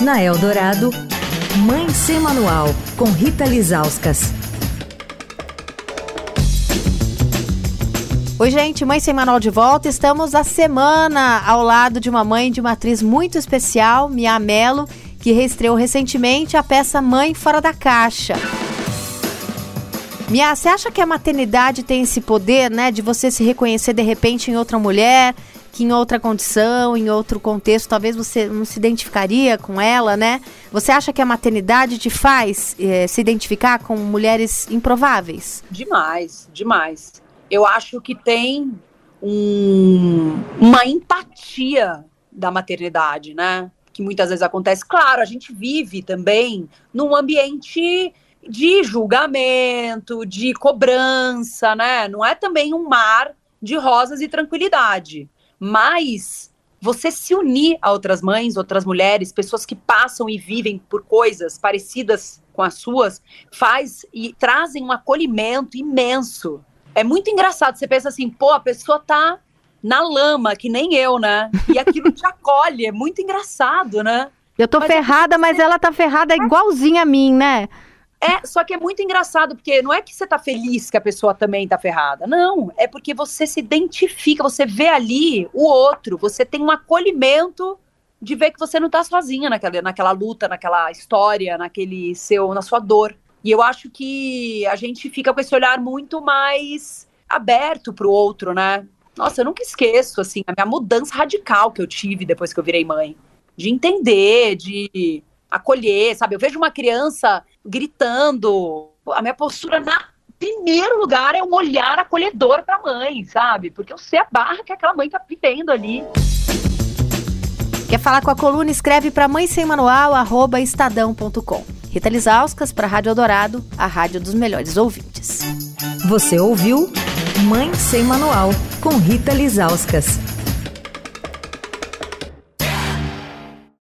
Na Eldorado, Mãe Sem Manual, com Rita Lizauskas. Oi, gente, Mãe Sem Manual de volta. Estamos a semana ao lado de uma mãe de uma atriz muito especial, Mia Mello, que reestreou recentemente a peça Mãe Fora da Caixa. Mia, você acha que a maternidade tem esse poder, né, de você se reconhecer de repente em outra mulher, que em outra condição, em outro contexto, talvez você não se identificaria com ela, né? Você acha que a maternidade te faz eh, se identificar com mulheres improváveis? Demais, demais. Eu acho que tem um, uma empatia da maternidade, né? Que muitas vezes acontece. Claro, a gente vive também num ambiente de julgamento, de cobrança, né? Não é também um mar de rosas e tranquilidade mas você se unir a outras mães, outras mulheres, pessoas que passam e vivem por coisas parecidas com as suas, faz e trazem um acolhimento imenso. É muito engraçado, você pensa assim, pô, a pessoa tá na lama, que nem eu, né? E aquilo te acolhe, é muito engraçado, né? Eu tô mas é ferrada, é... mas ela tá ferrada igualzinha a mim, né? É, só que é muito engraçado, porque não é que você tá feliz que a pessoa também tá ferrada. Não, é porque você se identifica, você vê ali o outro, você tem um acolhimento de ver que você não tá sozinha naquela, naquela luta, naquela história, naquele seu, na sua dor. E eu acho que a gente fica com esse olhar muito mais aberto pro outro, né? Nossa, eu nunca esqueço, assim, a minha mudança radical que eu tive depois que eu virei mãe. De entender, de acolher, sabe? Eu vejo uma criança gritando, a minha postura na primeiro lugar é um olhar acolhedor para a mãe, sabe? Porque eu sei a barra que aquela mãe tá vivendo ali. Quer falar com a coluna? Escreve para mãe sem manual, arroba estadão.com. Rita Lisauskas para Rádio Eldorado, a rádio dos melhores ouvintes. Você ouviu Mãe Sem Manual, com Rita Lisauskas.